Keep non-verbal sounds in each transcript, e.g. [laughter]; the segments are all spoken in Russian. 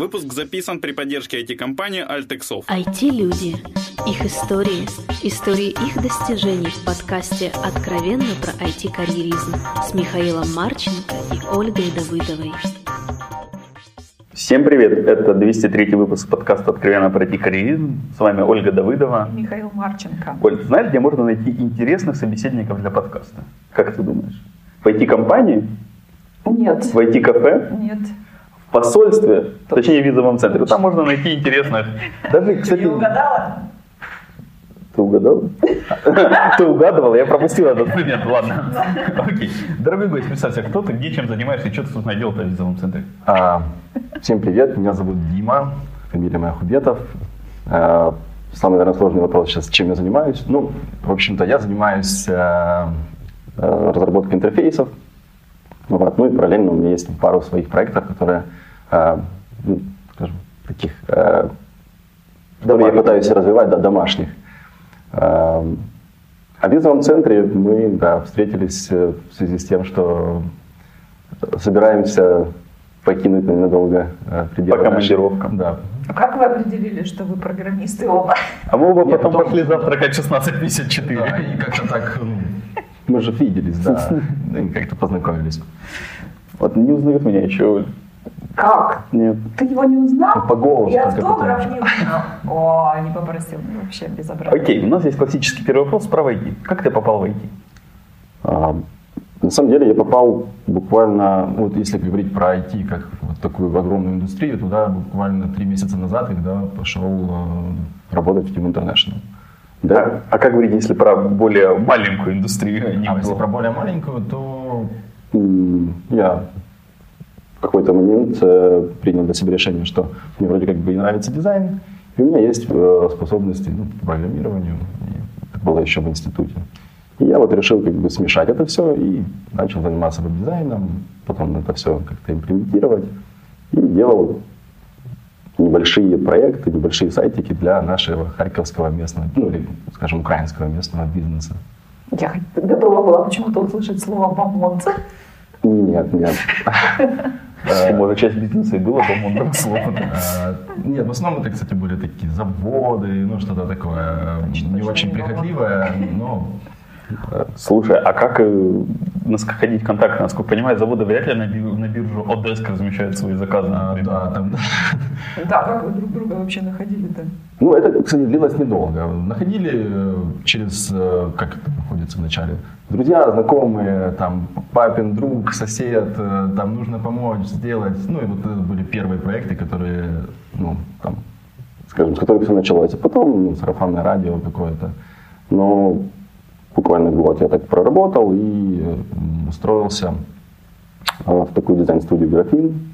Выпуск записан при поддержке IT-компании Altexov. IT-люди. Их истории. Истории их достижений в подкасте «Откровенно про IT-карьеризм» с Михаилом Марченко и Ольгой Давыдовой. Всем привет! Это 203 выпуск подкаста «Откровенно про IT-карьеризм». С вами Ольга Давыдова. Михаил Марченко. Оль, знаешь, где можно найти интересных собеседников для подкаста? Как ты думаешь? В IT-компании? Нет. В IT-кафе? Нет. В посольстве? Точнее, в визовом центре. Там можно найти интересных. [laughs] Даже, кстати... Ты угадала? Ты угадал? [laughs] Ты угадывал, я пропустил этот [laughs] момент, ладно. Окей. Дорогой гость, представься, кто ты, где, чем занимаешься и что ты тут надел в визовом центре? А, всем привет, меня зовут Дима, фамилия моя Хубетов. А, самый, наверное, сложный вопрос сейчас, чем я занимаюсь. Ну, в общем-то, я занимаюсь а, разработкой интерфейсов. Вот. Ну и параллельно у меня есть пару своих проектов, которые, скажем, таких, которые я пытаюсь развивать, да, домашних. А в визовом центре мы да, встретились в связи с тем, что собираемся покинуть ненадолго пределы По командировкам. Да. А как вы определили, что вы программисты оба? А мы оба Нет, потом потом- пошли завтракать 16.54. Да, и как-то так, ну, мы же виделись, да, [laughs] и как-то познакомились. Вот не узнает меня еще. Как? Нет. Ты его не узнал? По голосу И автограф не узнал. О, не попросил. Ну, Вообще безобразие. Окей, у нас есть классический первый вопрос про IT. Как ты попал в IT? А, На самом деле я попал буквально, вот если говорить про IT как вот такую огромную индустрию, туда буквально три месяца назад, когда пошел э, работать в Team International. Да, А, а как говорить, если про более маленькую индустрию? а А если про более маленькую, то я в какой-то момент э, принял для себя решение, что мне вроде как бы и нравится дизайн, и у меня есть э, способности ну, по программированию, и это было еще в институте. И я вот решил как бы смешать это все и начал заниматься веб-дизайном, потом это все как-то имплементировать и делал небольшие проекты, небольшие сайтики для нашего харьковского местного, ну или, скажем, украинского местного бизнеса. Я готова была почему-то услышать слово «бомонд». Нет, нет. [laughs] Э, Может, часть бизнеса и была по-моему слово. А, Нет, в основном это, кстати, были такие заводы, ну что-то такое э, не очень прихотливое, но Слушай, а как э, находить контакты? Насколько я понимаю, заводы вряд ли на биржу, на биржу Одеск размещают свои заказы. а, да, там, Да, как вы друг друга вообще находили-то? ну это, кстати, длилось недолго. Находили э, через, э, как это находится вначале, друзья, знакомые, там папин друг, сосед, э, там нужно помочь, сделать. Ну и вот это были первые проекты, которые, ну там, скажем, с которых все началось. А потом ну, сарафанное радио какое-то. Но буквально год я так проработал и устроился э, в такую дизайн-студию «Графин»,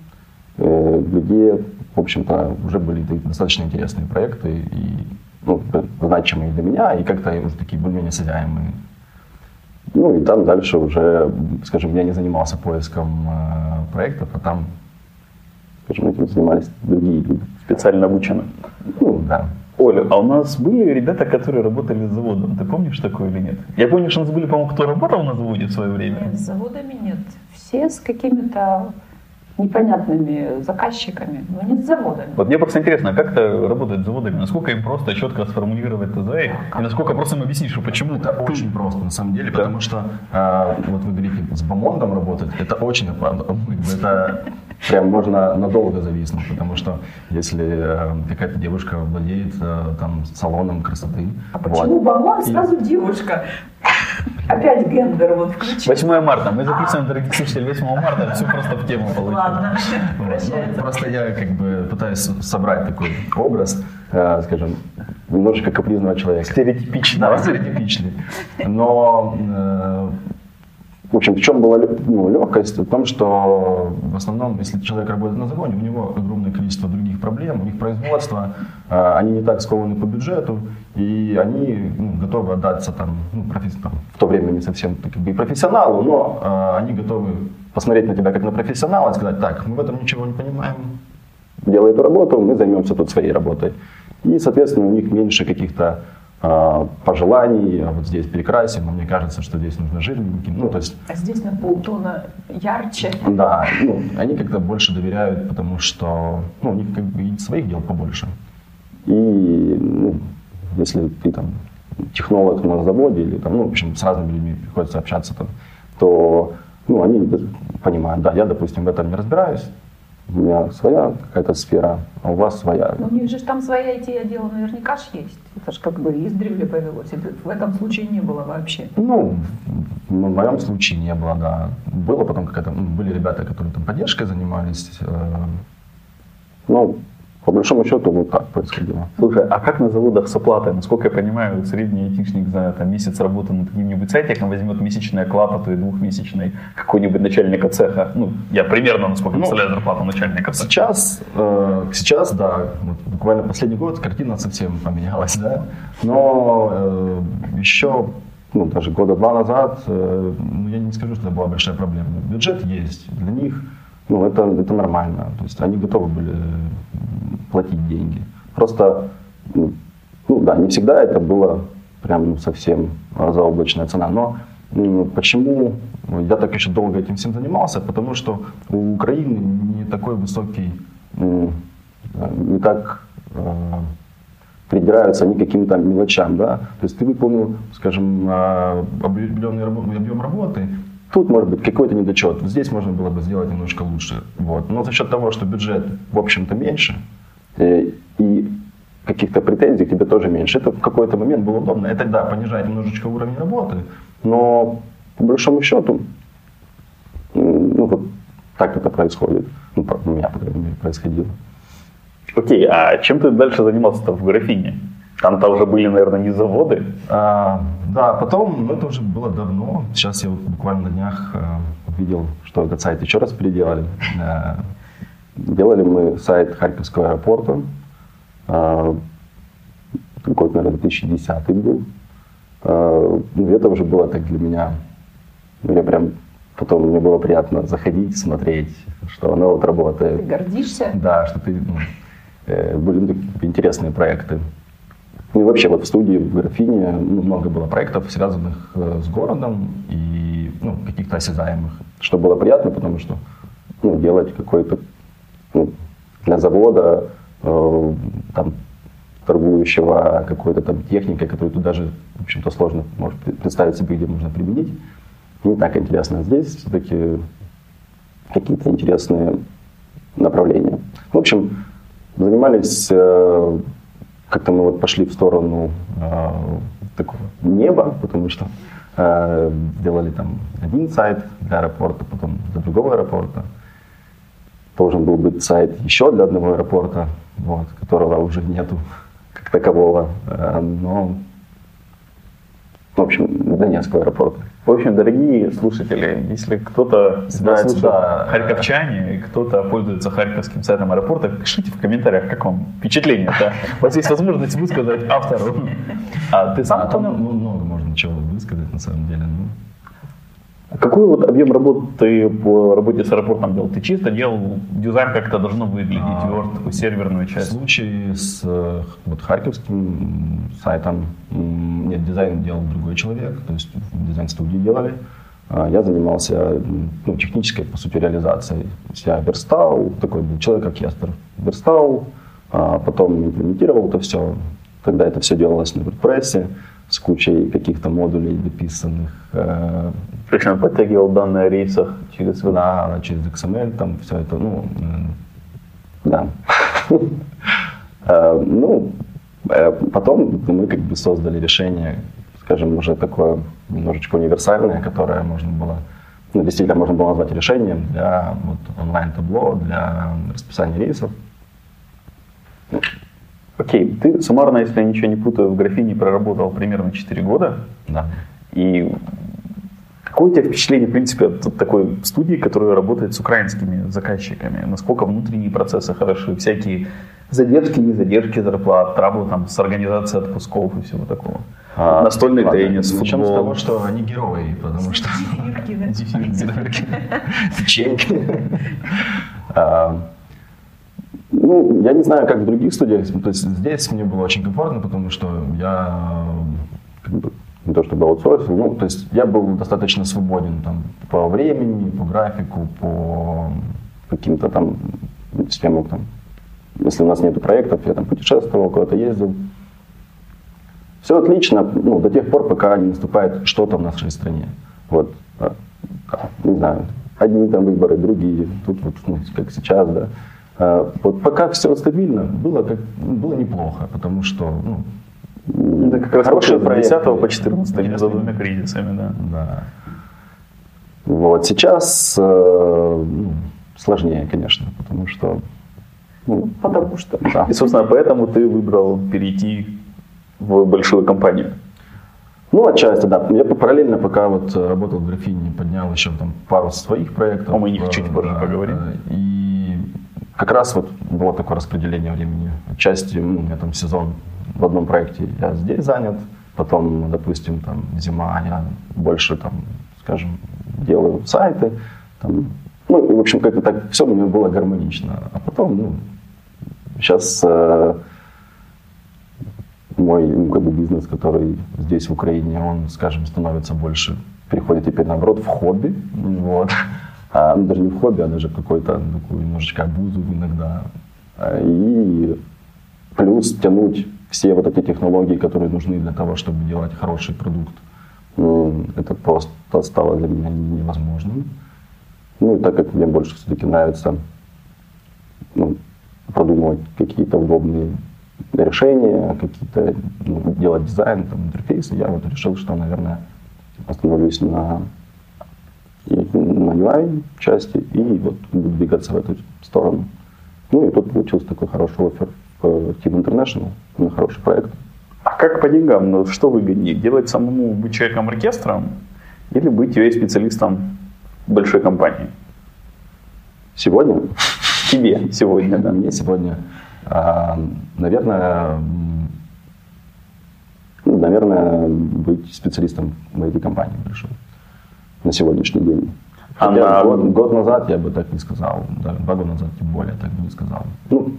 э, где, в общем-то, уже были достаточно интересные проекты и ну, значимые для меня, и как-то уже такие более-менее. Ну и там дальше уже, скажем, я не занимался поиском э, проектов, а там, скажем, этим занимались другие люди. Специально обучены. Ну да. Оля, а у нас были ребята, которые работали с заводом. Ты помнишь такое или нет? Я помню, что у нас были, по-моему, кто работал на заводе в свое время. Нет, с заводами нет. Все с какими-то непонятными заказчиками, но не с заводами. Вот мне просто интересно, а как это работает с заводами? Насколько им просто четко сформулировать ТЗ? И насколько просто им объяснить, что почему Это очень просто на самом деле, потому что а, вот вы говорите, с бомондом работать, это очень опасно. Это прям можно надолго зависнуть, потому что если э, какая-то девушка владеет э, там салоном красоты, А вот, почему бомонд сразу девушка? Опять гендер вот включил. 8 марта. Мы записываем, дорогие слушатели, 8 марта. Все просто в тему получилось. Ладно, Вот. Ну, просто я как бы пытаюсь собрать такой образ, э, скажем, немножечко капризного человека. Стереотипичный. Да, стереотипичный. Но, э, в общем, в чем была ну, легкость? В том, что в основном, если человек работает на заводе, у него огромное количество других проблем, у них производство, э, они не так скованы по бюджету, и они ну, готовы отдаться там, ну, професс- там, в то время не совсем как бы, и профессионалу, но э, они готовы посмотреть на тебя как на профессионала и сказать, так, мы в этом ничего не понимаем, делай эту работу, мы займемся тут своей работой. И, соответственно, у них меньше каких-то а, пожеланий, а вот здесь перекрасим, но мне кажется, что здесь нужно жирненьким. Ну, то есть, А здесь на полтона ярче. да, ну, они как-то больше доверяют, потому что ну, у них как бы своих дел побольше. И ну, если ты там технолог на заводе или там, ну, в общем, с разными людьми приходится общаться, там, то ну, они понимают, да, я, допустим, в этом не разбираюсь, у меня своя какая-то сфера, а у вас своя. Ну, у них же там своя IT-отдела наверняка ж есть. Это ж как бы издревле повелось. Это в этом случае не было вообще. Ну, в в моем случае не было, да. Было потом какая-то, ну, были ребята, которые там поддержкой занимались. э, Ну, по большому счету, вот так происходило. Слушай, а как на заводах с оплатой? Насколько я понимаю, средний айтишник за там, месяц работы над каким-нибудь сайтиком возьмет месячный оклад, а то и двухмесячный какой-нибудь начальника цеха. Ну, я примерно, насколько Ну, представляю зарплату начальника цеха. Сейчас, э, сейчас, да, вот буквально последний год картина совсем поменялась, да. Но э, еще, ну, даже года два назад, э, ну, я не скажу, что это была большая проблема. Бюджет есть для них, ну, это, это нормально. То есть они готовы были платить деньги. Просто, ну, ну да, не всегда это было прям совсем заоблачная цена. Но почему я так еще долго этим всем занимался? Потому что у Украины не такой высокий, э, не так э, придираются они каким-то мелочам, да. То есть ты выполнил, скажем, э, определенный объем работы, тут может быть какой-то недочет, здесь можно было бы сделать немножко лучше. Вот. Но за счет того, что бюджет, в общем-то, меньше, э, и каких-то претензий тебе тоже меньше, это в какой-то момент было удобно. Это, да, понижает немножечко уровень работы, но по большому счету, ну, вот так это происходит. Ну, у меня, по крайней мере, происходило. Окей, а чем ты дальше занимался-то в графине? Там-то уже были, наверное, не заводы. А, да, потом, ну это уже было давно. Сейчас я вот буквально на днях э, увидел, что этот сайт еще раз переделали. Э, делали мы сайт Харьковского аэропорта. Э, год, наверное, 2010 был. Э, ну, это уже было так для меня. ну, Я прям потом мне было приятно заходить, смотреть, что оно вот Ты работает. гордишься? Да, что ты, ну, э, были такие интересные проекты. Ну и вообще вот в студии в Графине ну, много было проектов, связанных э, с городом и ну, каких-то осязаемых. Что было приятно, потому что ну, делать какой-то ну, для завода, э, там, торгующего какой-то там техникой, которую тут даже, в общем-то, сложно может, представить себе, где можно применить. Не так интересно. Здесь все-таки какие-то интересные направления. В общем, занимались, э, как-то мы вот пошли в сторону э, такого неба, потому что э, делали там один сайт для аэропорта, потом для другого аэропорта. Должен был быть сайт еще для одного аэропорта, вот, которого уже нету как такового. Э, но, в общем, для Донецкого аэропорта. В общем, дорогие слушатели, если кто-то это слушает да. харьковчане, и кто-то пользуется харьковским сайтом аэропорта, пишите в комментариях, как вам впечатление. У вас есть возможность высказать автору. [laughs] А ты сам А там ну, много можно чего высказать на самом деле. Ну, Какой вот объем работы ты по работе с аэропортом делал? Ты чисто делал дизайн, как это должно выглядеть, А, верстку, серверную В часть? случае с вот, харьковским сайтом, нет, дизайн делал другой человек, то есть в дизайн-студии делали. А Я занимался ну, технической, по сути, реализацией. Я верстал, такой был человек, оркестр. Верстал, а потом имплементировал это все. Тогда это все делалось на WordPress с кучей каких-то модулей дописанных. э, Причем подтягивал данные о рейсах через на, через XML, там все это, ну, м, да. [laughs] Э, Ну, э, потом мы как бы создали решение, скажем, уже такое немножечко универсальное, которое можно было, ну, действительно можно было назвать решением для вот, онлайн-табло, для расписания рейсов. Окей, ты суммарно, если я ничего не путаю, в графине проработал примерно 4 года. Да. И какое у тебя впечатление, в принципе, от такой студии, которая работает с украинскими заказчиками? Насколько внутренние процессы хороши, всякие задержки, не задержки зарплат, траблы там с организацией отпусков и всего такого? А, Настольный ладно, теннис, Начнем с футбол. того, что они герои, потому что печеньки. [laughs] [laughs] [laughs] А, Ну, я не знаю, как в других студиях. То есть здесь мне было очень комфортно, потому что я не то чтобы аутсорсил, ну, то есть я был достаточно свободен там, по времени, по графику, по каким-то там, мог там, если у нас нет проектов, я там путешествовал, куда-то ездил. Все отлично, ну, до тех пор, пока не наступает что-то в нашей стране. Вот, а, не знаю, одни там выборы, другие, тут вот, ну, как сейчас, да. А, вот пока все стабильно, было, как, было неплохо, потому что ну, это как раз хороший проект. С 10 по 14 между двумя кризисами, да. да. Вот сейчас э, ну, сложнее, конечно, потому что... Ну, потому что... Да. И, собственно, поэтому ты выбрал перейти в большую компанию. Ну, отчасти, да. Я параллельно, пока вот работал в Графине, поднял еще там пару своих проектов. А мы о них чуть позже да, поговорим. И как раз вот было такое распределение времени. Части, ну, у меня там сезон в одном проекте я здесь занят, потом, допустим, там зима, я больше там, скажем, делаю сайты, там, ну, и, в общем, как-то так все у меня было гармонично. А потом, ну, сейчас э, мой ну, как бы бизнес, который здесь, в Украине, он, скажем, становится больше, переходит теперь, наоборот, в хобби, вот. А, ну, даже не в хобби, а даже какой-то такую немножечко обузу иногда. А, и плюс тянуть все вот эти технологии, которые нужны для того, чтобы делать хороший продукт, ну, это просто стало для меня невозможным. Ну и так как мне больше все-таки нравится ну, продумывать какие-то удобные решения, какие-то ну, делать дизайн, там, интерфейсы, я вот решил, что, наверное, остановлюсь на, на UI части и вот двигаться в эту сторону. Ну и тут получился такой хороший офер Team International на хороший проект. А как по деньгам? Ну, что выгоднее? Делать самому быть человеком-оркестром или быть UA-специалистом большой компании? Сегодня? Тебе сегодня, да. Мне сегодня. А, наверное, ну, наверное, быть специалистом в этой компании решил на сегодняшний день. А на... год, год назад я бы так не сказал, да, два года назад тем более так бы не сказал. Ну,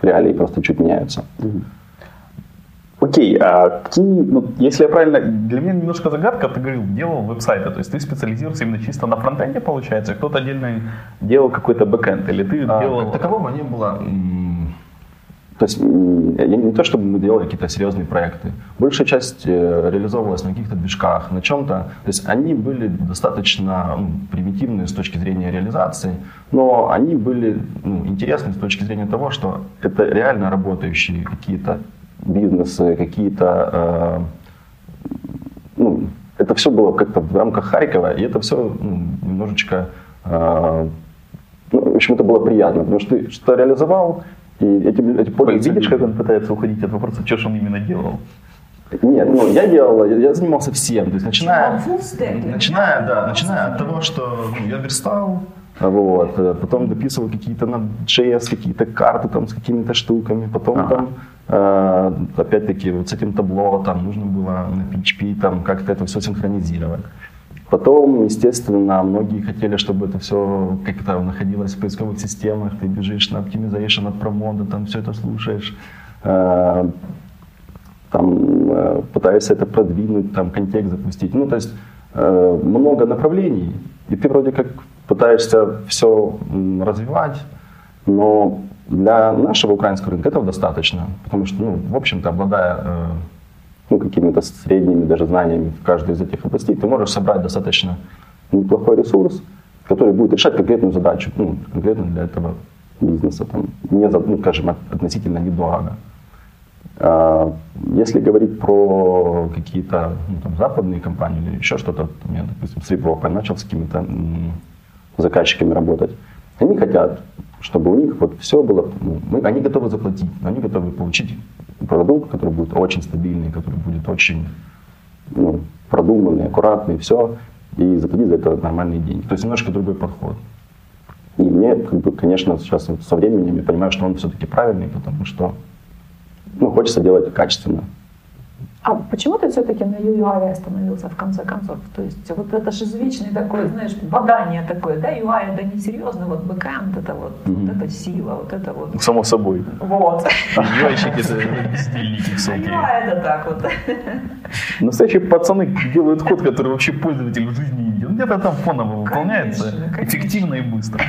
реалии просто чуть меняются. Окей, а какие, ну, если я правильно, для меня немножко загадка, ты говорил, делал веб-сайты, то есть ты специализировался именно чисто на фронтенде, получается, кто-то отдельно делал какой-то бэкэнд, или ты а, делал... Как такового не было. То есть не то, чтобы мы делали какие-то серьезные проекты. Большая часть э, реализовывалась на каких-то движках, на чем-то. То есть они были достаточно ну, примитивные с точки зрения реализации, но они были ну, интересны с точки зрения того, что это реально работающие какие-то бизнесы, какие-то... Э, ну, это все было как-то в рамках Харькова, и это все ну, немножечко... Э, ну, в общем, это было приятно, потому что ты что-то реализовал, и эти, эти пользователи... Видишь, как он пытается уходить от вопроса, что же он именно делал? Нет, ну я делал, я, я занимался всем. То есть начиная, начиная, да, начиная от того, что ну, я верстал, вот, э, потом дописывал какие-то на JS, какие-то карты там с какими-то штуками, потом ага. там э, опять-таки вот с этим табло там нужно было на PHP там как-то это все синхронизировать. Потом, естественно, многие хотели, чтобы это все как-то находилось в поисковых системах, ты бежишь на Optimization от промода, там все это слушаешь, э, там э, пытаешься это продвинуть, там контекст запустить. Ну, то есть э, много направлений, и ты вроде как пытаешься все развивать, но для нашего украинского рынка этого достаточно, потому что, ну, в общем-то, обладая ну, какими-то средними даже знаниями в каждой из этих областей, ты можешь собрать достаточно неплохой ресурс, который будет решать конкретную задачу, ну, конкретно для этого бизнеса, там, не, ну, скажем, относительно недорого. А, если говорить про какие-то ну, там, западные компании или еще что-то, я, допустим, с Европой начал с какими-то заказчиками работать, они хотят, чтобы у них вот все было, ну, мы, они готовы заплатить, но они готовы получить продукт, который будет очень стабильный, который будет очень ну, продуманный, аккуратный, все, и заплатить за это нормальные деньги. То есть немножко другой подход. И мне, как бы, конечно, сейчас со временем я понимаю, что он все-таки правильный, потому что ну, хочется делать качественно. А почему ты все-таки на UI остановился в конце концов? То есть вот это же извечный такой, знаешь, бадание такое, да, UI это не серьезно, вот бэкэнд это вот, mm-hmm. вот это сила, вот это вот. Само собой. Вот. UI-щики это бездельники всякие. UI это так вот. Настоящие пацаны делают код, который вообще пользователь в жизни не видел. Где-то там фоново выполняется, Конечно, эффективно и быстро.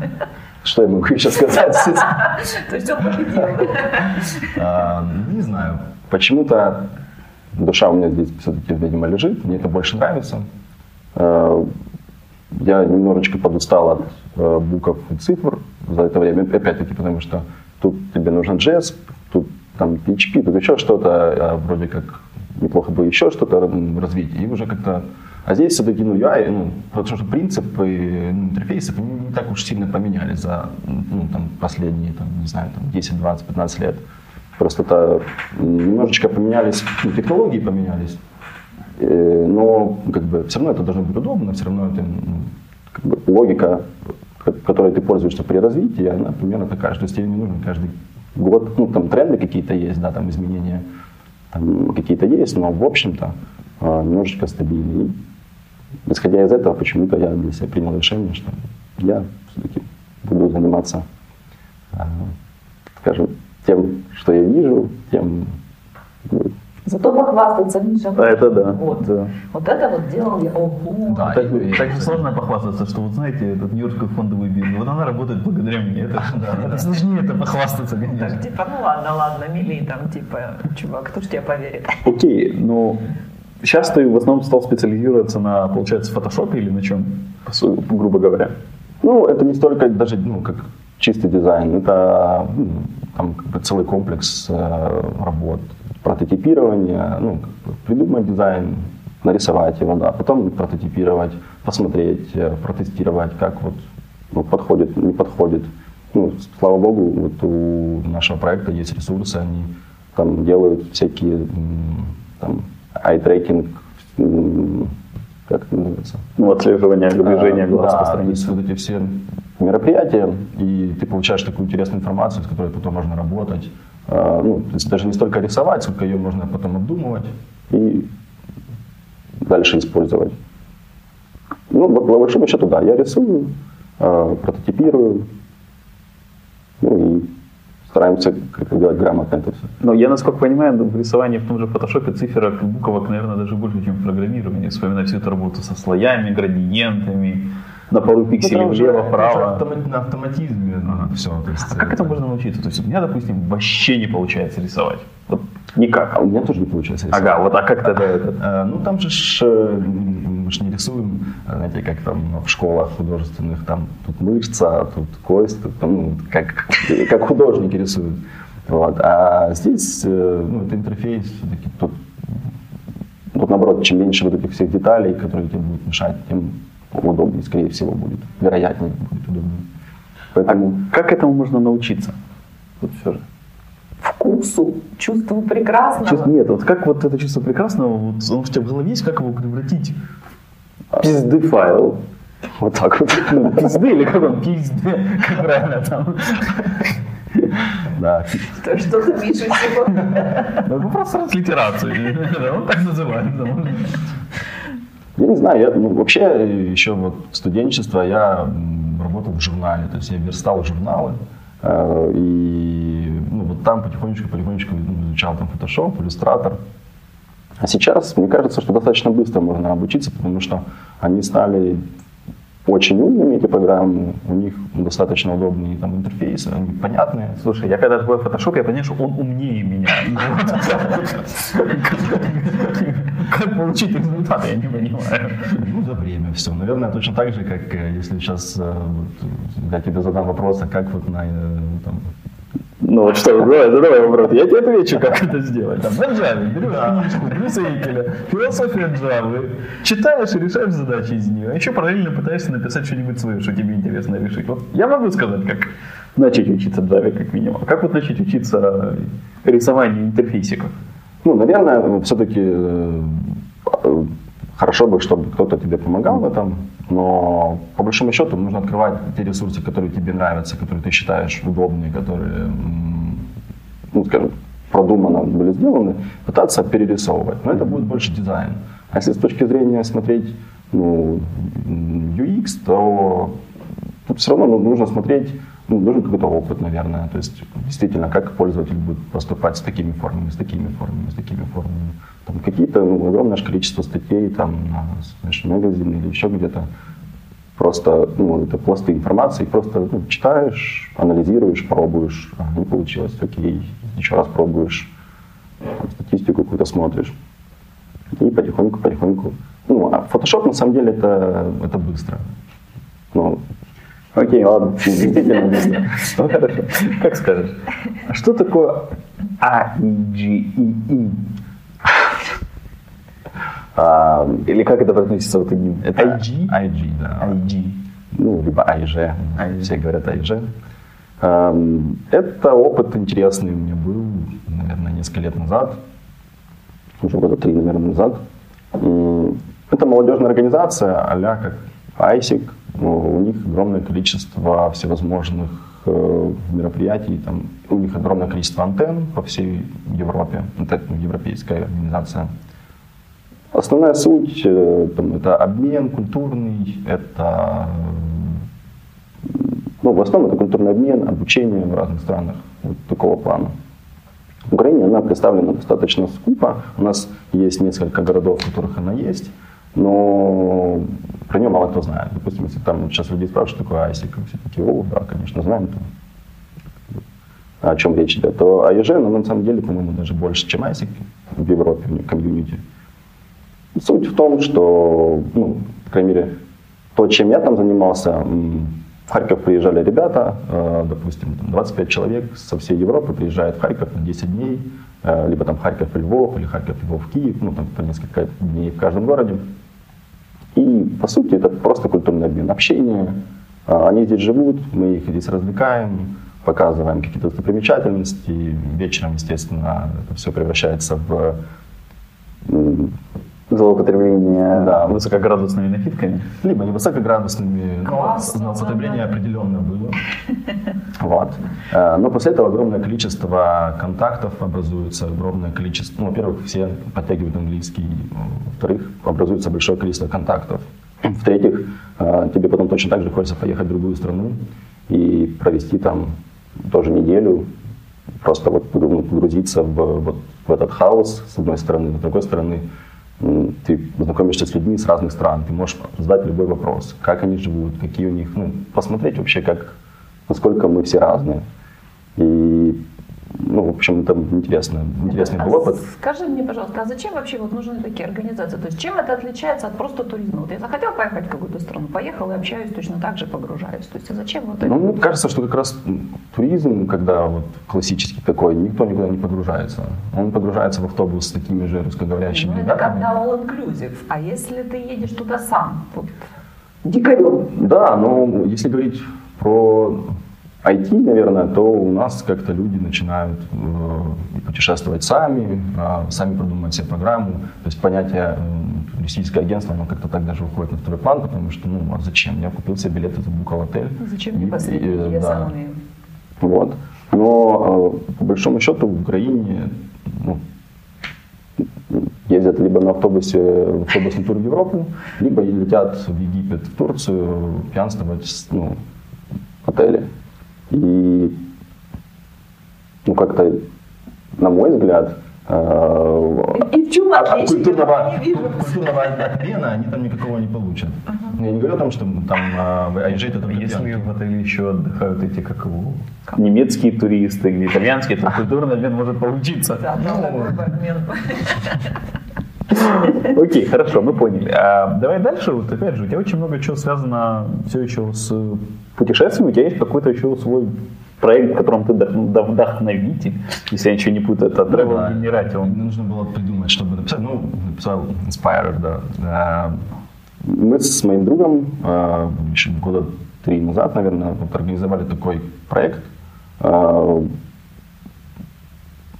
[laughs] Что я могу еще сказать? [laughs] То есть он победил. А, Не знаю. Почему-то душа у меня здесь все-таки, видимо, лежит. Мне это больше нравится. Э, Я немножечко подустал от э, букв и цифр за это время. Опять-таки, потому что тут тебе нужен JS, тут там PHP, тут еще что-то, а вроде как неплохо бы еще что-то развить. И уже как-то... А здесь все-таки, ну, UI, ну, потому что принципы ну, интерфейсов они не так уж сильно поменялись за, ну, там, последние, там, не знаю, там, 10, 20, 15 лет. Просто немножечко поменялись, ну, технологии поменялись, Э, но как бы все равно это должно быть удобно, все равно это ну, как бы, логика, ко- которой ты пользуешься при развитии, она примерно такая, что тебе не нужно каждый год, ну там тренды какие-то есть, да, там изменения там какие-то есть, но в общем-то э, немножечко стабильнее. Исходя из этого, почему-то я для себя принял решение, что я все-таки буду заниматься, э, скажем, тем, что я вижу, тем Зато похвастаться, Миша. А это да. Вот. да. Вот это вот делал я. Ого. Да, Так, и- так же сложно похвастаться, что вот знаете, этот Нью-Йоркский фондовый биржа, вот она работает благодаря мне. Это, это сложнее это похвастаться, конечно. Так, типа, ну ладно, ладно, мили, там, типа, чувак, кто ж тебе поверит? Окей, ну сейчас ты в основном стал специализироваться на, получается, фотошопе или на чем, грубо говоря? Ну, это не столько даже, ну, как чистый дизайн, это там как бы целый комплекс э, работ. Прототипирование, ну, как бы придумать дизайн, нарисовать его, да, потом прототипировать, посмотреть, э, протестировать, как вот ну, подходит, не подходит. Ну, слава богу, вот у нашего проекта есть ресурсы, они там делают всякие там м, как это называется? Ну, отслеживание движения А, глаз да, по странице. вот эти все мероприятия, и ты получаешь такую интересную информацию, с которой потом можно работать. А, Ну, то есть даже не столько рисовать, сколько ее можно потом обдумывать и дальше использовать. Ну, по большому счету, да, я рисую, а, прототипирую, ну и стараемся как-то делать грамотно это все. Но я, насколько понимаю, в рисовании в том же фотошопе циферок, буквок, наверное, даже больше, чем в программировании. Вспоминаю всю эту работу со слоями, градиентами, на пару пикселей влево-вправо. на автоматизме все. То есть, А как это можно научиться? То есть у меня, допустим, вообще не получается рисовать. Вот никак. А у меня тоже не получается рисовать. Ага, вот а как тогда это? Э, Ну, там же ж, э, мы ж не рисуем, э, знаете, как там в школах художественных, там тут мышца, тут кость, тут, ну, как, как художники рисуют. Вот. А здесь, э, ну, это интерфейс, все-таки тут, тут, наоборот, чем меньше вот этих всех деталей, которые тебе будут мешать, тем удобнее, скорее всего, будет, вероятнее будет удобнее. Поэтому Как этому можно научиться? Вот все же. Вкусу, чувству прекрасного. Чувство- нет, вот как вот это чувство прекрасного, вот он у тебя в голове есть, как его превратить пизды файл? вот так вот. Ну, пизды или как он, пизды, как правильно там. Да, То, что ты Миша сегодня. Ну, просто транслитерацию. Да, Он так называется. Я не знаю, я, ну, вообще э, еще вот студенчество я работал в журнале, то есть я верстал журналы, э, и ну, вот там потихонечку-потихонечку ну, изучал там Photoshop, Illustrator. А сейчас, мне кажется, что достаточно быстро можно обучиться, потому что они стали очень умными, эти программы, у них достаточно удобные там интерфейсы, они понятные. Слушай, я когда такой фотошоп, я понимаю, что он умнее меня. Как получить результат, я не понимаю. Ну, за время все. Наверное, точно так же, как э, если сейчас э, я тебе задам вопрос, а как вот на э, Ну вот что, давай, задавай вопрос. Я тебе отвечу, как это сделать. Там, на Java берешь книжку Брюса Эйкеля, философия Java, читаешь и решаешь задачи из нее. А еще параллельно пытаешься написать что-нибудь свое, что тебе интересно решить. Вот я могу сказать, как начать учиться Java, как минимум. А Как вот начать учиться рисованию интерфейсиков? Ну, наверное, все-таки хорошо бы, чтобы кто-то тебе помогал в этом, но по большому счету нужно открывать те ресурсы, которые тебе нравятся, которые ты считаешь удобные, которые, ну, скажем, продуманно были сделаны, пытаться перерисовывать. Но это будет больше дизайн. А если с точки зрения смотреть ну, UX, то тут все равно ну, нужно смотреть, ну, нужен какой-то опыт, наверное. То есть действительно, как пользователь будет поступать с такими формами, с такими формами, с такими формами. Там какие-то ну, огромное количество статей там на знаешь, магазине или еще где-то. Просто ну, это пласты информации, просто ну, читаешь, анализируешь, пробуешь, а, не получилось, окей, еще раз пробуешь, там, статистику какую-то смотришь. И потихоньку, потихоньку. Ну, а Photoshop на самом деле это, это быстро. Ну, Окей, ладно, [laughs] действительно. Ну, хорошо. Как скажешь. А что такое AIGEE? А, или как это произносится вот одним? это IG? IG, да. IG. ну, либо АИЖ, AIG. все говорят АИЖ. Эм, Это опыт интересный у меня был, наверное, несколько лет назад, уже года три, наверное, назад. Это молодежная организация, а как ISIC. Ну, У них огромное количество всевозможных э, мероприятий, там, у них огромное количество антенн по всей Европе. Это ну, европейская организация. Основная суть э, там, это обмен культурный, это ну, в основном это культурный обмен, обучение в разных странах вот такого плана. В Украине она представлена достаточно скупо. У нас есть несколько городов, в которых она есть, но про нее мало кто знает. Допустим, если там сейчас людей спрашивают, что такое ISIC, все такие, о, да, конечно, знаем, то о чем речь идет, то АЕЖ, она на самом деле, по-моему, даже больше, чем ISIC в Европе, в комьюнити. Суть в том, что, ну, по крайней мере, то, чем я там занимался, в Харьков приезжали ребята, э, допустим, там 25 человек со всей Европы приезжают в Харьков на 10 дней, э, либо там Харьков и Львов, или Харьков, Львов, Киев, ну там по несколько дней в каждом городе. И по сути это просто культурный обмен, общение. А, Они здесь живут, мы их здесь развлекаем, показываем какие-то достопримечательности. Вечером, естественно, это все превращается в Злоупотребление Да. высокоградусными напитками. либо невысокоградусными, но, Классно, но употребление да. определенно было. [laughs] Вот. Э, Но после этого огромное количество контактов образуется, огромное количество, ну, во-первых, все подтягивают английский, во-вторых, образуется большое количество контактов. В-третьих, э, тебе потом точно так же хочется поехать в другую страну и провести там тоже неделю, просто вот погрузиться в, вот, в этот хаос, с одной стороны, с другой стороны, ты знакомишься с людьми с разных стран, ты можешь задать любой вопрос, как они живут, какие у них, ну, посмотреть вообще, как, насколько мы все разные. И, ну, в общем, это интересно, интересный был А опыт. Скажи мне, пожалуйста, а зачем вообще вот нужны такие организации? То есть чем это отличается от просто туризма? Вот я захотел поехать в какую-то страну, поехал и общаюсь точно так же, погружаюсь. То есть а зачем вот это? Ну, мне кажется, что как раз туризм, когда вот классический такой, никто никуда не погружается. Он погружается в автобус с такими же русскоговорящими Ну, это ребятами. когда all inclusive. А если ты едешь туда сам? Вот, дикарем. Да, но если говорить про IT, наверное, то у нас как-то люди начинают э, путешествовать сами, э, сами продумывать себе программу. То есть понятие э, туристическое агентство, оно как-то так даже уходит на второй план, потому что, ну, а зачем? Я купил себе билеты, забукал отель. Зачем мне посредники? э, Я да. сам умею. Вот. Но э, по большому счету в Украине ну, ездят либо на автобусе в автобусный тур в Европу, либо летят в Египет, в Турцию пьянствовать ну, в отеле. И ну, как-то, на мой взгляд, э, И в чем от, культурного, культурного обмена они там никакого не получат. Я не говорю о том, что там в IJ это только Если пьянки. в отеле еще отдыхают эти, как его, немецкие туристы или итальянские, то [laughs] культурный обмен может получиться. Да, ну, такой момент. [laughs] [laughs] Окей, хорошо, мы поняли. А давай дальше. Вот опять же, у тебя очень много чего связано все еще с путешествиями. У тебя есть какой-то еще свой проект, в котором ты вдох- вдох- вдохновитель, если я ничего не путаю, это Travel Да, Generator. Мне нужно было придумать, чтобы написать. Ну, написал Inspirer, да. Э, Мы с моим другом э, еще года три назад, наверное, организовали такой проект.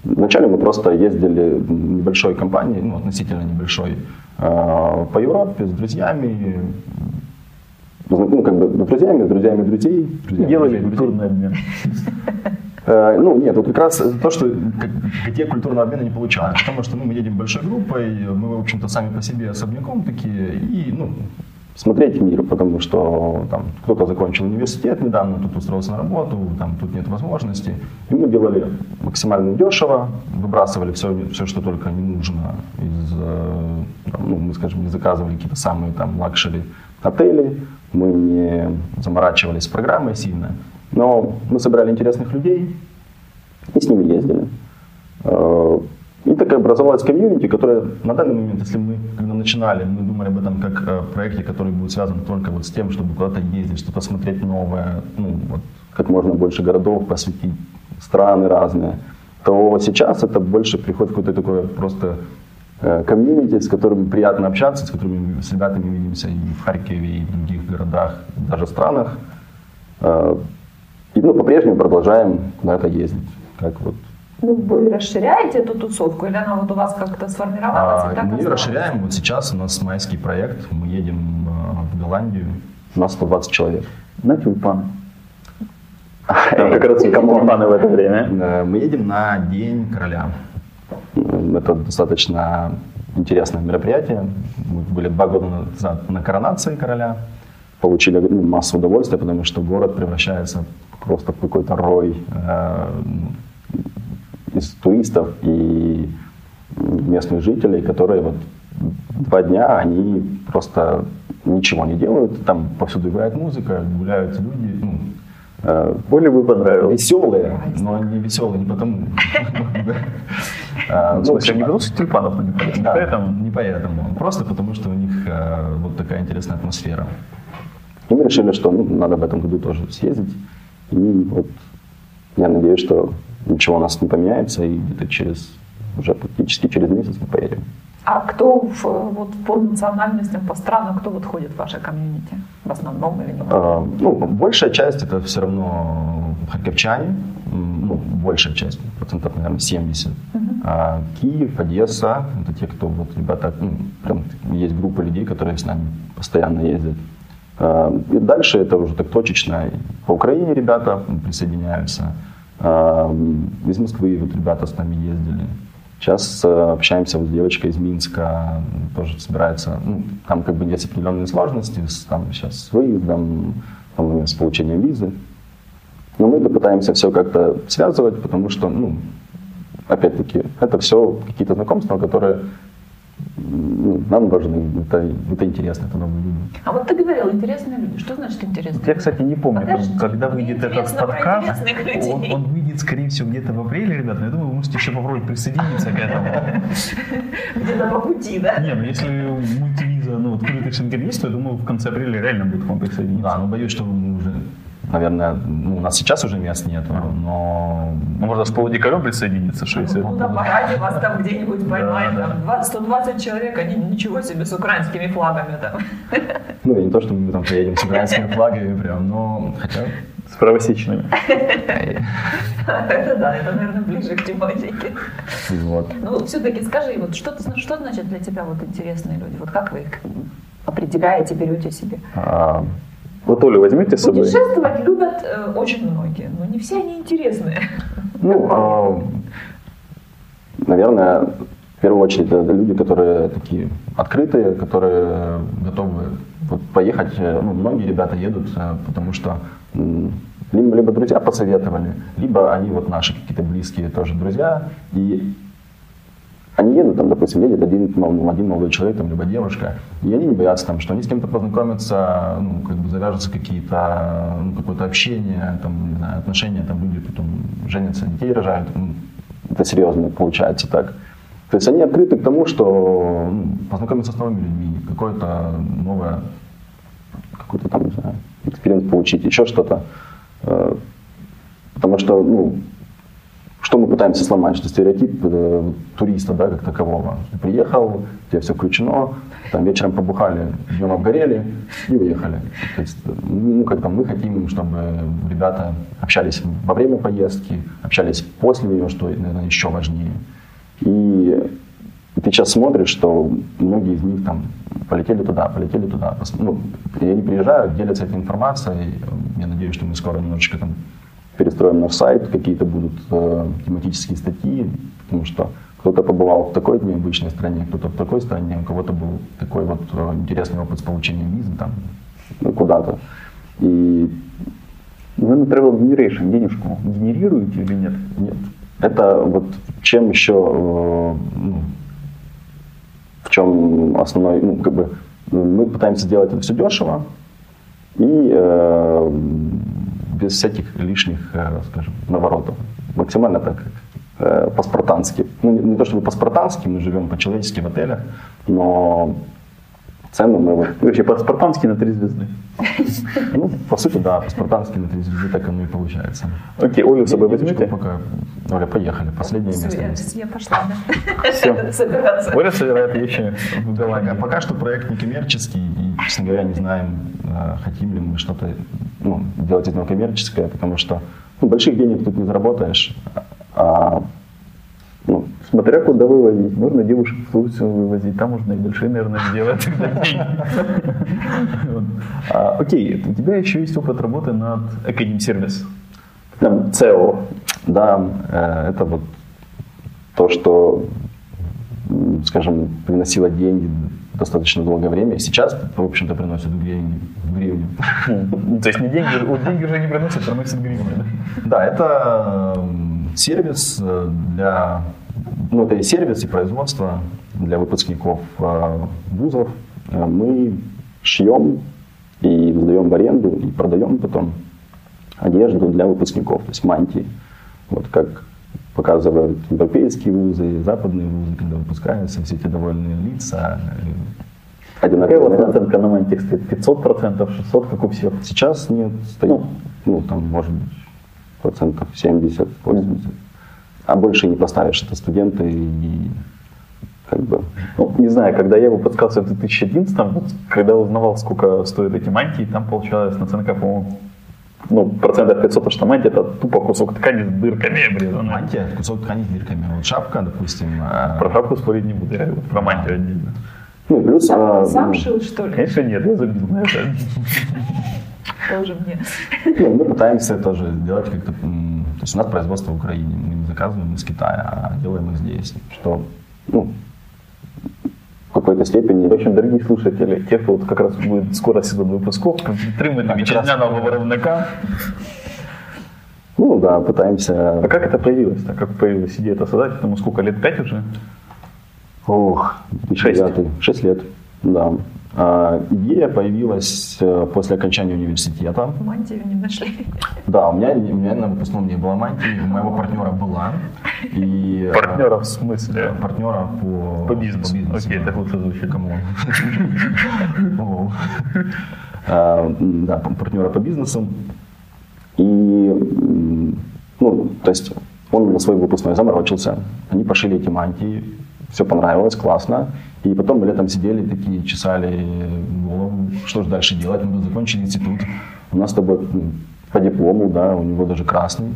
Вначале мы просто ездили небольшой компании, ну, относительно небольшой, э, по Европе с друзьями, ну, как бы друзьями, друзьями друзей. друзьями Делали друзей, друзей. культурный обмен. Э, ну, нет, вот как раз то, что где культурного обмена не получалось. Потому что ну, мы едем большой группой, мы, в общем-то, сами по себе особняком такие, и, ну, смотреть мир, потому что там кто-то закончил университет недавно, тут устроился на работу, там тут нет возможности. И мы делали максимально дешево, выбрасывали все, все что только не нужно из, э, ну, мы, скажем, не заказывали какие-то самые там luxury отели, мы не заморачивались с программой сильно, но мы собирали интересных людей и с ними ездили. Э, и так образовалась комьюнити, которая на данный момент, если мы начинали, мы думали об этом как о проекте, который будет связан только вот с тем, чтобы куда-то ездить, что-то смотреть новое, ну, вот, как можно больше городов посвятить, страны разные, то сейчас это больше приходит какое-то такое просто э, комьюнити, с которыми приятно общаться, с которыми с ребятами видимся и в Харькове, и в других городах, даже странах. Э, и ну, по-прежнему продолжаем куда-то ездить, как вот ну, вы расширяете эту тусовку, или она вот у вас как-то сформировалась? А, мы расширяем. Вот сейчас у нас майский проект. Мы едем а, в Голландию. У нас 120 человек. На тюльпаны. Там как раз тюльпаны в это время. Мы едем на День короля. Это достаточно интересное мероприятие. Мы были два года назад на коронации короля. Получили массу удовольствия, потому что город превращается просто в какой-то рой э, из туристов и местных жителей, которые вот два дня, они просто ничего не делают, там повсюду играет музыка, гуляют люди, ну, э, более бы понравилось. Веселые, но они веселые не потому. [laughs] Ну, не потому что тюльпанов не поэтому. Не поэтому. Просто потому что у них э, вот такая интересная атмосфера. И мы решили, что ну, надо в этом году тоже съездить. И вот я надеюсь, что ничего у нас не поменяется, и где-то через, уже практически через месяц мы поедем. А кто в, вот, по национальностям, по странам, кто вот ходит в ваше комьюнити? В основном или нет? А, ну, большая часть это все равно харьковчане, ну, большая часть, процентов, наверное, 70. Uh-huh. А, Киев, Одесса, это те, кто вот ребята, ну, прям есть группа людей, которые с нами постоянно ездят. А, и дальше это уже так точечно. По Украине ребята присоединяются. Из Москвы вот ребята с нами ездили. Сейчас э, общаемся вот с девочкой из Минска, тоже собирается, ну, там как бы есть определенные сложности, там сейчас с выездом, там, с получением визы. Но мы пытаемся все как-то связывать, потому что, ну, опять-таки, это все какие-то знакомства, которые нам важны, это, это интересно, это люди. А вот ты говорил, интересные люди. Что значит интересные Я, кстати, не помню, Подожди, когда выйдет этот подкаст, он, он выйдет, скорее всего, где-то в апреле, ребята. Но я думаю, вы можете еще попробовать присоединиться к этому. Где-то по пути, да? Не, ну если мультивиза, ну, шенген есть, то я думаю, в конце апреля реально будет к вам присоединиться. Да, но боюсь, что наверное, ну, у нас сейчас уже мест нет, но... Ну, можно с полудикарем присоединиться, что если... Ну, на параде вас там где-нибудь поймают, да, там, 20, 120 человек, они ничего себе с украинскими флагами там. Ну, и не то, что мы там поедем с украинскими [laughs] флагами прям, но хотя... [laughs] С правосечными. Это да, это, наверное, ближе к тематике. Вот. Ну, все-таки скажи, вот что, что значит для тебя вот интересные люди? Вот как вы их определяете, берете себе? А, вот Олю возьмите с собой. Путешествовать любят э, очень многие, но не все они интересные. Ну, э, наверное, в первую очередь это люди, которые такие открытые, которые готовы вот, поехать. Э, ну, многие ребята едут, э, потому что либо, либо друзья посоветовали, либо они вот наши какие-то близкие тоже друзья. И они едут, там, допустим, едет один, один молодой человек, там, либо девушка, и они не боятся, там, что они с кем-то познакомятся, ну, как бы завяжутся какие-то, ну, какое-то общение, там, не знаю, отношения, там, люди потом женятся, детей рожают, это серьезно получается так. То есть они открыты к тому, что ну, познакомиться с новыми людьми, какое-то новое, какой-то там, не знаю, experience получить, еще что-то. Э, потому что, ну, что мы пытаемся сломать, что стереотип э, туриста, да, как такового. Ты приехал, тебе все включено, там вечером побухали, днем обгорели и уехали. То есть, ну, как там, мы хотим, чтобы ребята общались во время поездки, общались после нее, что, наверное, еще важнее. И ты сейчас смотришь, что многие из них там полетели туда, полетели туда. Ну, и они приезжают, делятся этой информацией. Я надеюсь, что мы скоро немножечко там перестроим наш сайт, какие-то будут э, тематические статьи, потому что кто-то побывал в такой необычной стране, кто-то в такой стране, у кого-то был такой вот э, интересный опыт с получением визы там ну, куда-то. И вы на Travel Generation денежку генерируете или нет? Нет. Это вот чем еще, э, ну, в чем основной, ну, как бы, мы пытаемся сделать это все дешево и э, без всяких лишних, э, скажем, наворотов. Максимально так, э, по-спартански. Ну, не, не то чтобы по-спартански, мы живем по-человечески в отелях, но цены мы... Вот, Вообще по-спартански на три звезды. [laughs] Ну, по сути, да, по-спартански на три звезды так оно и получается. Окей, Олю с собой возьмете? Пока... Оля, поехали, последнее Всё, место. я, я пошла, да. Все. [laughs] Собираться. Оля собирает вещи в Пока, Голландии. пока что проект некоммерческий, и, честно говоря, не знаем, э, хотим ли мы что-то ну, делать из него коммерческое, потому что ну, больших денег тут не заработаешь, а ну, Смотря куда вывозить. Можно девушек в Турцию вывозить, там можно и большие, наверное, сделать. [laughs] А, Окей, у тебя еще есть опыт работы над Academy Service. Там CEO. Да, э, это вот то, что, скажем, приносило деньги достаточно долгое время, и сейчас, в общем-то, приносит в гривне. То есть не деньги, деньги уже не приносят, приносят гривны. да? Это сервис э, для, ну это и сервис, и производство для выпускников э, вузов. Мы шьем и сдаем в аренду и продаем потом одежду для выпускников, то есть мантии. Вот как показывают европейские вузы, западные вузы, когда выпускаются, все эти довольные лица. э, Какая одинаковые вас наряды. наценка на мантик стоит? 500%, 600, как у всех? Сейчас нет, стоит, Ну. ну, там, может быть, процентов 70, 80. А больше не поставишь, это студенты и как бы... Ну, не знаю, когда я выпускался в 2011, вот, когда узнавал, сколько стоят эти мантии, там получалась наценка, по-моему, ну, процентов 500, потому что мантия это тупо кусок ткани с дырками обрезанная. Мантия, кусок ткани с дырками. Вот шапка, допустим. э, Про шапку спорить не буду, я вот про мантию отдельно. Ну, плюс... Сам ну, шил, что ли? Конечно, нет, я забил на это. Тоже мне. ну, мы пытаемся тоже делать как-то... То есть у нас производство в Украине, мы не заказываем из Китая, а делаем их здесь. Что, ну, в какой-то степени... В общем, дорогие слушатели, те, кто вот как раз будет скоро сезон выпусков, підтримуйте вітчизняного виробника. Ну да, пытаемся... А как это появилось? Так как появилась идея это создать? Этому сколько лет? Пять уже? Ох, 2009. Шесть лет, да. А, идея появилась э, после окончания университета. Мантию не нашли. Да, у меня, у меня на выпускном не было мантии, у моего партнера была. И, э, Партнера в смысле? партнера по, По бизнесу. Окей, да. так лучше звучит. Кому? А, Да, партнера по бизнесу. И, ну, то есть он на свой выпускной заморочился. Они пошили эти мантии, все понравилось, классно. И потом мы летом сидели такие, чесали голову, что же дальше делать, мы закончили институт. У нас с тобой по диплому, да, у него даже красный.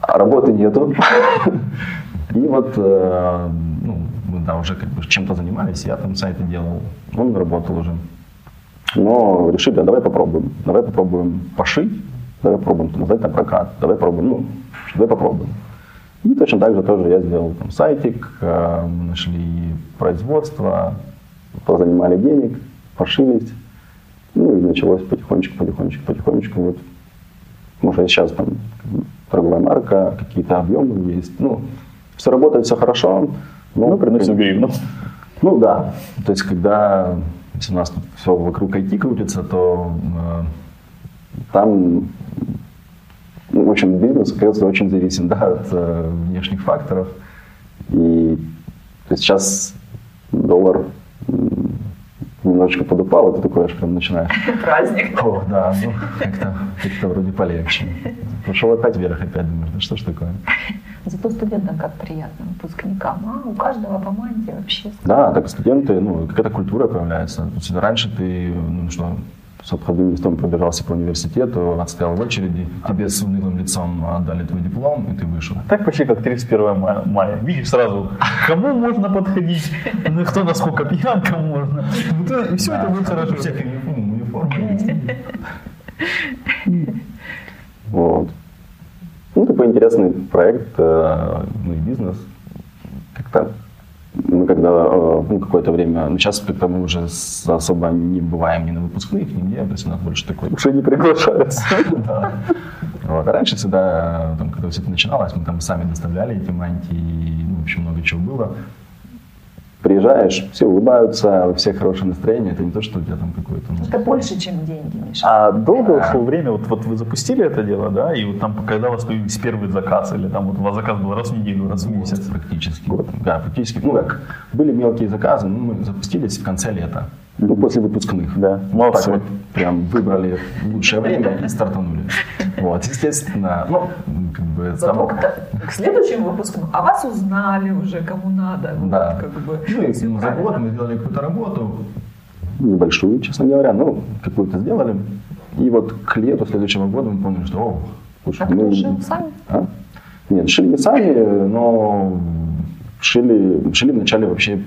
А работы нету. [laughs] И вот, э, ну, мы, да, уже как бы чем-то занимались, я там сайты делал, он работал уже. Но решили, а давай попробуем, давай попробуем пошить, давай попробуем там, сдать на прокат, давай попробуем, ну, давай попробуем. И точно так же тоже я сделал там сайтик, э, мы нашли производство, позанимали денег, пошились. Ну и началось потихонечку, потихонечку, потихонечку. Вот. Может, сейчас там торговая марка, какие-то объемы есть. Ну, все работает, все хорошо. Но Ну, приносим гривну. ну да, то есть когда если у нас все вокруг IT крутится, то э, там, ну, в общем, бизнес, оказывается, очень зависим да, от э, внешних факторов. И сейчас доллар немножечко подупал, и ты такой аж прям начинаешь. [laughs] Праздник. О, да, ну как-то как вроде полегче. Пошел опять вверх, опять думаешь, да что ж такое? [laughs] Зато студентам как приятно, выпускникам. А у каждого по мантии вообще. Да, так студенты, ну, какая-то культура появляется. Раньше ты, ну, что, с обходным листом пробежался по университету, отстоял в очереди, тебе с унылым лицом отдали твой диплом, и ты вышел. Так почти как 31 мая. мая. Видишь сразу, кому можно подходить, ну, кто насколько пьян, кому можно. И все это будет хорошо. всех. Вот. Ну, такой интересный проект, э, ну и бизнес. Как-то мы когда э, ну, какое-то время, ну сейчас как-то мы уже особо не бываем ни на выпускных, нигде, то есть у нас больше такой... Уже не приглашаются. [laughs] Да. Вот. А раньше всегда, там, когда все это начиналось, мы там сами доставляли эти мантии, и, ну, в общем, много чего было приезжаешь, все улыбаются, у всех хорошее настроение, это не то, что у тебя там какое-то... Ну... Это больше, чем деньги, Миша. А долго ушло время, вот, вот вы запустили это дело, да, и вот там, когда у вас появился первый заказ, или там вот у вас заказ был раз в неделю, раз в месяц? Практически. Год. Да, практически. Ну как, были мелкие заказы, но мы запустились в конце лета. Ну, после выпускных. Да, молодцы. Так вот, прям выбрали лучшее время и стартанули. Вот, естественно, ну, как бы... Там... К следующему выпуску, а вас узнали уже, кому надо. Да. как бы, ну, и за год мы сделали какую-то работу, небольшую, честно говоря, ну, какую-то сделали. И вот к лету следующего года мы поняли, что, о, слушай, а мы... шили сами? А? Нет, шили не сами, но шили, шили вначале вообще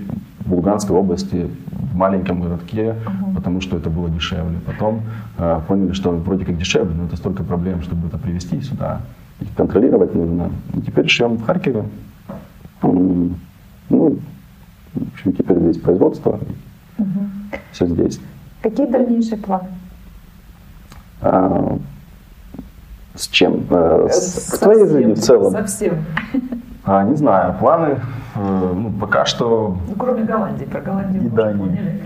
в Луганской области, в маленьком городке, uh-huh. потому что это было дешевле. Потом э, поняли, что вроде как дешевле, но это столько проблем, чтобы это привезти сюда. Их контролировать нужно. И теперь шьем в Харькове. Ну, в общем, теперь здесь производство. Uh-huh. Все здесь. Какие дальнейшие планы? А, с чем? А, с, с твоей жизнью в целом? Совсем. А, не знаю, планы э, ну, пока что... Ну, кроме Голландии, про Голландию и Дании.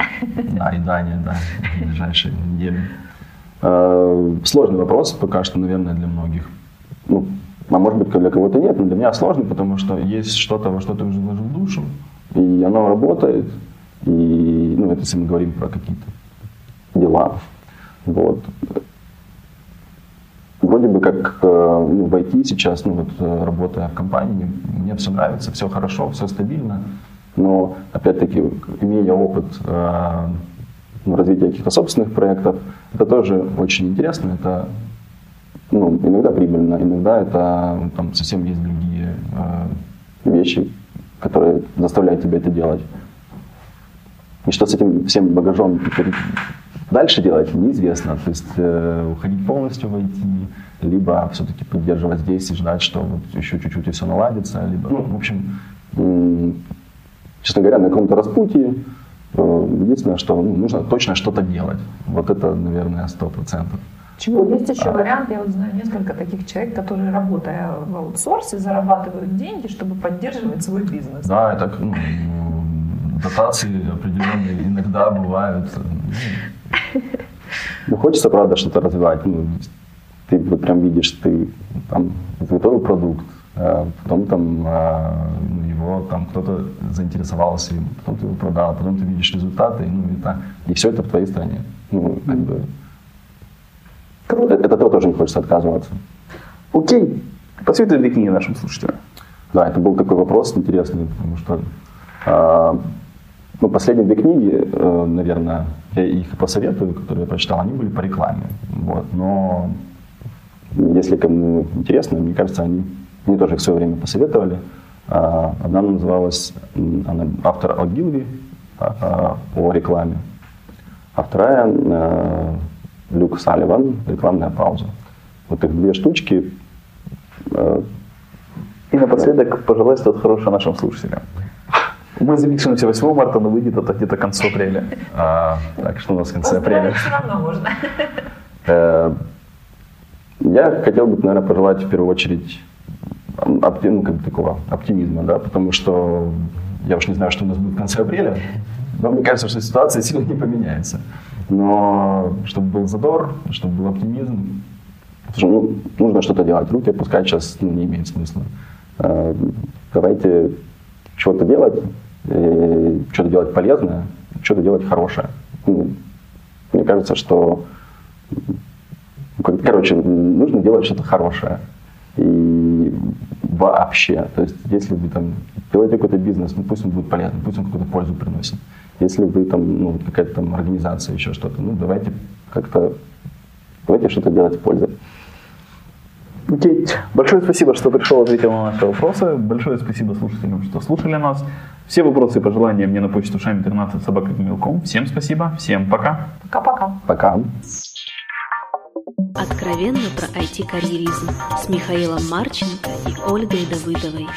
Да, и Дания, да, в ближайшие недели. Э, сложный вопрос пока что, наверное, для многих. Ну, а может быть, для кого-то нет, но для меня сложный, потому что есть что-то, во что ты уже вложил душу, и оно работает, и, ну, это если мы говорим про какие-то дела. Вот вроде бы как э, в IT сейчас, ну вот э, работая в компании, мне все нравится, все хорошо, все стабильно, но опять-таки, имея опыт э, ну, развития каких-то собственных проектов, это тоже очень интересно, это ну, иногда прибыльно, иногда это там совсем есть другие вещи, которые заставляют тебя это делать. И что с этим всем багажом Дальше делать неизвестно, то есть э, уходить полностью в IT, либо все-таки поддерживать здесь и ждать, что вот еще чуть-чуть и все наладится, либо, ну, в общем, честно говоря, на каком-то распутье. Э, единственное, что ну, нужно точно что-то делать. Вот это, наверное, сто процентов. Чего? Есть еще а. вариант, я вот знаю несколько таких человек, которые, работая в аутсорсе, зарабатывают деньги, чтобы поддерживать свой бизнес. Да, это ну, дотации определенные иногда бывают. Ну, хочется, правда, что-то развивать. Ну, ты вот прям видишь, ты там готовый продукт, а потом там а, его там кто-то заинтересовался им, потом ты его продал, потом ты видишь результаты, ну и так. И все это в твоей стране. Ну, как бы... Круто. Это, это тоже не хочется отказываться. Окей. Посоветуй две книги нашим слушателям. Да, это был такой вопрос интересный, потому что а, ну, последние две книги, э, наверное, их посоветую, которые я прочитал, они были по рекламе. Вот. Но если кому интересно, мне кажется, они мне тоже их в свое время посоветовали. А, одна называлась, она автор Огилви а, а, о рекламе, а вторая Люк Салливан «Рекламная пауза». Вот их две штучки. И напоследок пожелай что-то хорошее нашим слушателям. Мы запишемся 8 марта, но выйдет это где-то к концу апреля. А, так, что у нас в конце апреля? все равно можно. Э, я хотел бы, наверное, пожелать в первую очередь оптим, ну, как бы такого оптимизма, да, потому что я уж не знаю, что у нас будет в конце апреля, но мне кажется, что ситуация сильно не поменяется. Но чтобы был задор, чтобы был оптимизм, потому что ну, нужно что-то делать. Руки опускать сейчас ну, не имеет смысла. Э, давайте что-то делать, что-то делать полезное, что-то делать хорошее. Ну, мне кажется, что, короче, нужно делать что-то хорошее. И вообще, то есть, если вы там делаете какой-то бизнес, ну пусть он будет полезным, пусть он какую-то пользу приносит. Если вы там, ну, какая-то там организация, еще что-то, ну, давайте как-то, давайте что-то делать в пользу. Окей. Большое спасибо, что пришел, ответил на наши вопросы. Большое спасибо слушателям, что слушали нас. Все вопросы и пожелания мне на почту шами 13 собака Всем спасибо, всем пока. Пока-пока. Пока. Откровенно про IT-карьеризм с Михаилом Марченко и Ольгой Давыдовой.